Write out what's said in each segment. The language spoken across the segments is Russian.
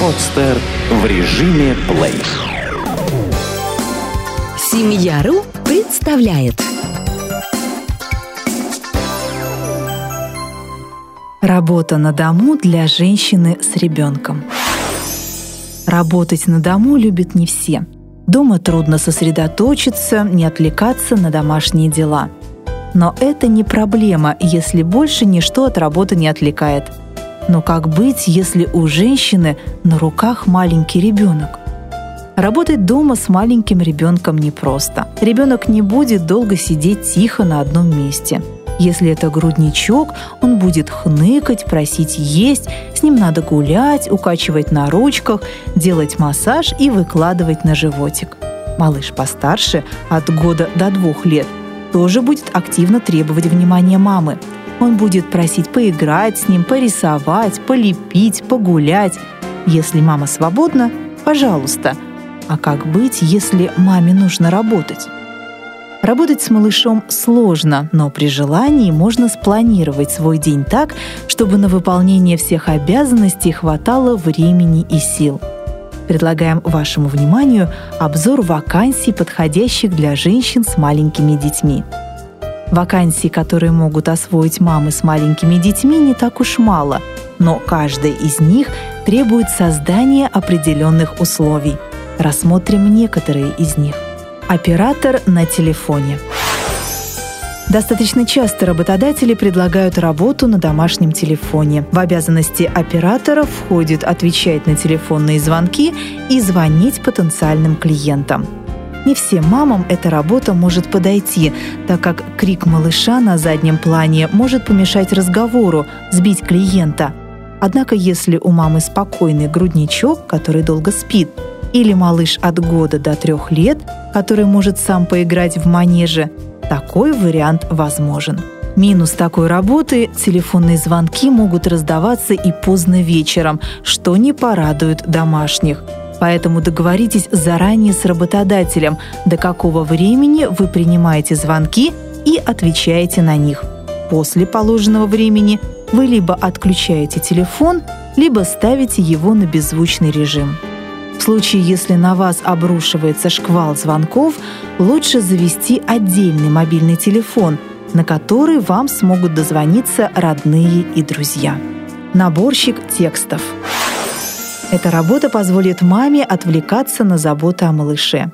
Подстер в режиме плей. Семья.ру представляет Работа на дому для женщины с ребенком. Работать на дому любят не все. Дома трудно сосредоточиться, не отвлекаться на домашние дела. Но это не проблема, если больше ничто от работы не отвлекает. Но как быть, если у женщины на руках маленький ребенок? Работать дома с маленьким ребенком непросто. Ребенок не будет долго сидеть тихо на одном месте – если это грудничок, он будет хныкать, просить есть, с ним надо гулять, укачивать на ручках, делать массаж и выкладывать на животик. Малыш постарше, от года до двух лет, тоже будет активно требовать внимания мамы. Он будет просить поиграть с ним, порисовать, полепить, погулять. Если мама свободна, пожалуйста. А как быть, если маме нужно работать? Работать с малышом сложно, но при желании можно спланировать свой день так, чтобы на выполнение всех обязанностей хватало времени и сил. Предлагаем вашему вниманию обзор вакансий, подходящих для женщин с маленькими детьми. Вакансий, которые могут освоить мамы с маленькими детьми, не так уж мало, но каждая из них требует создания определенных условий. Рассмотрим некоторые из них. Оператор на телефоне. Достаточно часто работодатели предлагают работу на домашнем телефоне. В обязанности оператора входит отвечать на телефонные звонки и звонить потенциальным клиентам. Не всем мамам эта работа может подойти, так как крик малыша на заднем плане может помешать разговору, сбить клиента. Однако если у мамы спокойный грудничок, который долго спит, или малыш от года до трех лет, который может сам поиграть в манеже, такой вариант возможен. Минус такой работы – телефонные звонки могут раздаваться и поздно вечером, что не порадует домашних. Поэтому договоритесь заранее с работодателем, до какого времени вы принимаете звонки и отвечаете на них. После положенного времени вы либо отключаете телефон, либо ставите его на беззвучный режим. В случае, если на вас обрушивается шквал звонков, лучше завести отдельный мобильный телефон, на который вам смогут дозвониться родные и друзья. Наборщик текстов. Эта работа позволит маме отвлекаться на заботу о малыше.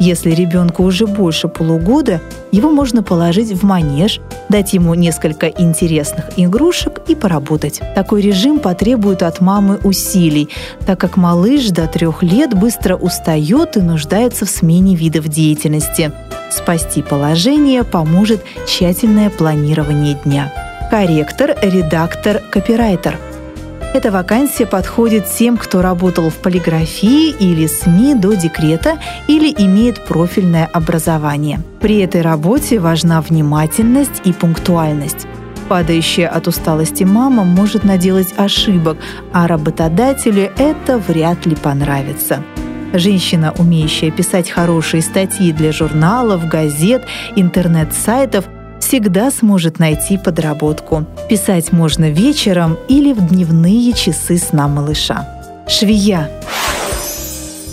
Если ребенку уже больше полугода, его можно положить в манеж, дать ему несколько интересных игрушек и поработать. Такой режим потребует от мамы усилий, так как малыш до трех лет быстро устает и нуждается в смене видов деятельности. Спасти положение поможет тщательное планирование дня. Корректор, редактор, копирайтер – эта вакансия подходит тем, кто работал в полиграфии или СМИ до декрета или имеет профильное образование. При этой работе важна внимательность и пунктуальность. Падающая от усталости мама может наделать ошибок, а работодателю это вряд ли понравится. Женщина, умеющая писать хорошие статьи для журналов, газет, интернет-сайтов, всегда сможет найти подработку. Писать можно вечером или в дневные часы сна малыша. Швея.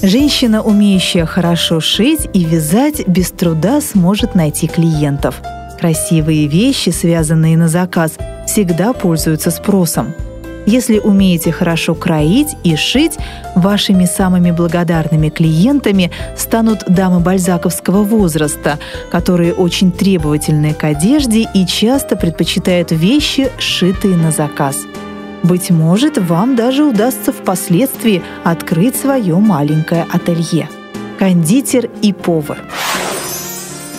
Женщина, умеющая хорошо шить и вязать, без труда сможет найти клиентов. Красивые вещи, связанные на заказ, всегда пользуются спросом. Если умеете хорошо кроить и шить, вашими самыми благодарными клиентами станут дамы бальзаковского возраста, которые очень требовательны к одежде и часто предпочитают вещи, сшитые на заказ. Быть может, вам даже удастся впоследствии открыть свое маленькое ателье. Кондитер и повар –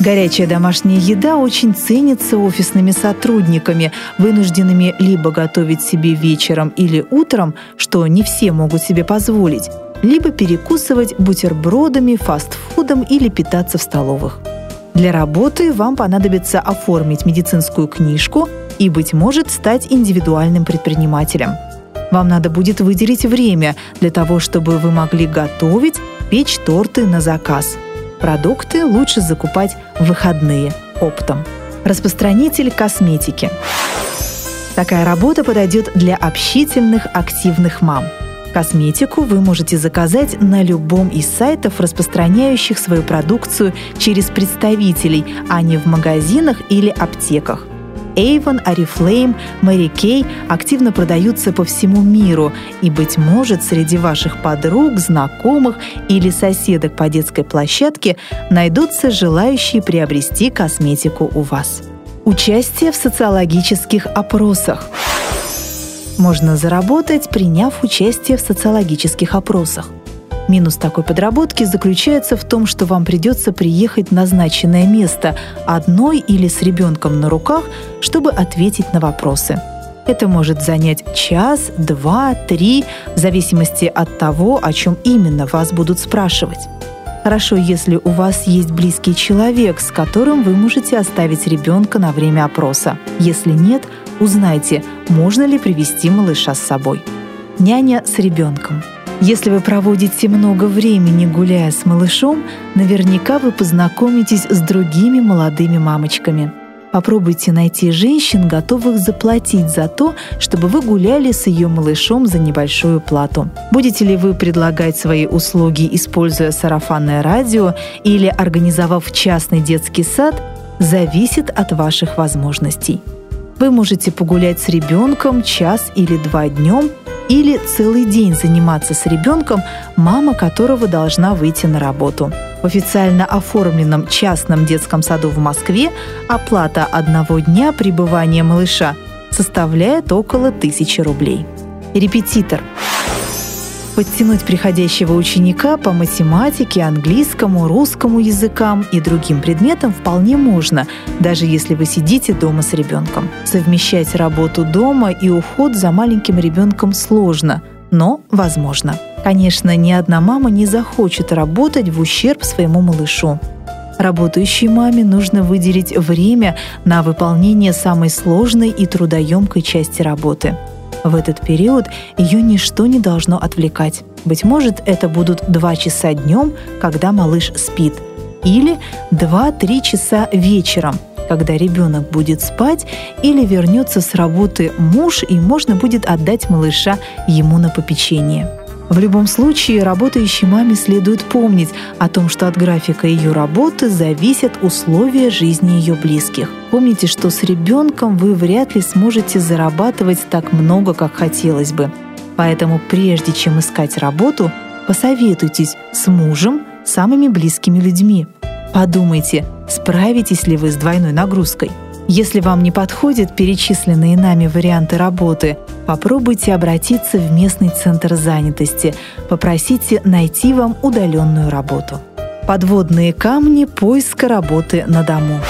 Горячая домашняя еда очень ценится офисными сотрудниками, вынужденными либо готовить себе вечером или утром, что не все могут себе позволить, либо перекусывать бутербродами, фастфудом или питаться в столовых. Для работы вам понадобится оформить медицинскую книжку и, быть может, стать индивидуальным предпринимателем. Вам надо будет выделить время для того, чтобы вы могли готовить, печь торты на заказ – Продукты лучше закупать в выходные оптом. Распространитель косметики. Такая работа подойдет для общительных, активных мам. Косметику вы можете заказать на любом из сайтов, распространяющих свою продукцию через представителей, а не в магазинах или аптеках. Avon, Oriflame, Mary Kay активно продаются по всему миру, и, быть может, среди ваших подруг, знакомых или соседок по детской площадке найдутся желающие приобрести косметику у вас. Участие в социологических опросах. Можно заработать, приняв участие в социологических опросах – Минус такой подработки заключается в том, что вам придется приехать в назначенное место одной или с ребенком на руках, чтобы ответить на вопросы. Это может занять час, два, три, в зависимости от того, о чем именно вас будут спрашивать. Хорошо, если у вас есть близкий человек, с которым вы можете оставить ребенка на время опроса. Если нет, узнайте, можно ли привести малыша с собой. Няня с ребенком – если вы проводите много времени гуляя с малышом, наверняка вы познакомитесь с другими молодыми мамочками. Попробуйте найти женщин, готовых заплатить за то, чтобы вы гуляли с ее малышом за небольшую плату. Будете ли вы предлагать свои услуги, используя сарафанное радио или организовав частный детский сад, зависит от ваших возможностей. Вы можете погулять с ребенком час или два днем или целый день заниматься с ребенком, мама которого должна выйти на работу. В официально оформленном частном детском саду в Москве оплата одного дня пребывания малыша составляет около тысячи рублей. Репетитор – Подтянуть приходящего ученика по математике, английскому, русскому языкам и другим предметам вполне можно, даже если вы сидите дома с ребенком. Совмещать работу дома и уход за маленьким ребенком сложно, но возможно. Конечно, ни одна мама не захочет работать в ущерб своему малышу. Работающей маме нужно выделить время на выполнение самой сложной и трудоемкой части работы – в этот период ее ничто не должно отвлекать. Быть может, это будут два часа днем, когда малыш спит, или 2-3 часа вечером, когда ребенок будет спать или вернется с работы муж и можно будет отдать малыша ему на попечение. В любом случае, работающей маме следует помнить о том, что от графика ее работы зависят условия жизни ее близких. Помните, что с ребенком вы вряд ли сможете зарабатывать так много, как хотелось бы. Поэтому прежде чем искать работу, посоветуйтесь с мужем, самыми близкими людьми. Подумайте, справитесь ли вы с двойной нагрузкой – если вам не подходят перечисленные нами варианты работы, попробуйте обратиться в местный центр занятости, попросите найти вам удаленную работу. Подводные камни поиска работы на дому.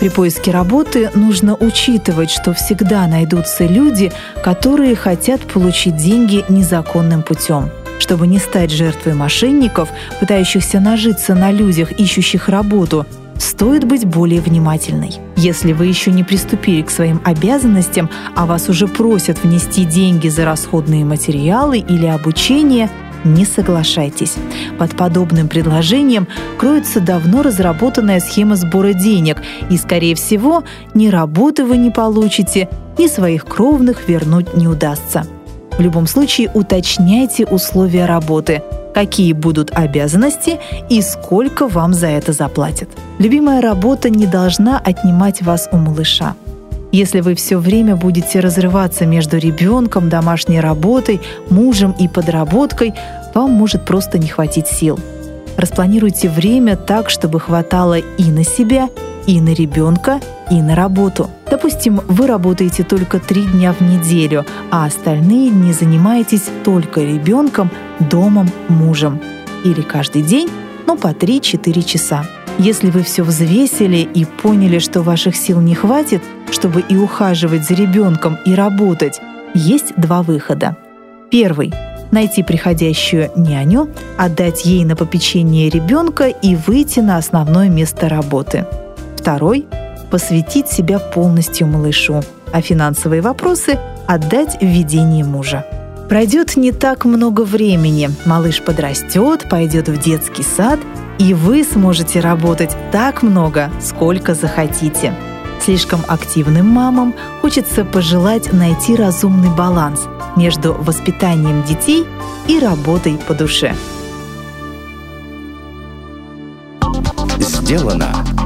При поиске работы нужно учитывать, что всегда найдутся люди, которые хотят получить деньги незаконным путем. Чтобы не стать жертвой мошенников, пытающихся нажиться на людях, ищущих работу, стоит быть более внимательной. Если вы еще не приступили к своим обязанностям, а вас уже просят внести деньги за расходные материалы или обучение, не соглашайтесь. Под подобным предложением кроется давно разработанная схема сбора денег, и, скорее всего, ни работы вы не получите, ни своих кровных вернуть не удастся. В любом случае уточняйте условия работы – какие будут обязанности и сколько вам за это заплатят. Любимая работа не должна отнимать вас у малыша. Если вы все время будете разрываться между ребенком, домашней работой, мужем и подработкой, вам может просто не хватить сил. Распланируйте время так, чтобы хватало и на себя, и на ребенка, и на работу. Допустим, вы работаете только три дня в неделю, а остальные дни занимаетесь только ребенком, домом, мужем. Или каждый день, ну, по 3-4 часа. Если вы все взвесили и поняли, что ваших сил не хватит, чтобы и ухаживать за ребенком, и работать, есть два выхода. Первый – найти приходящую няню, отдать ей на попечение ребенка и выйти на основное место работы – Второй – посвятить себя полностью малышу, а финансовые вопросы отдать в ведение мужа. Пройдет не так много времени, малыш подрастет, пойдет в детский сад, и вы сможете работать так много, сколько захотите. Слишком активным мамам хочется пожелать найти разумный баланс между воспитанием детей и работой по душе. Сделано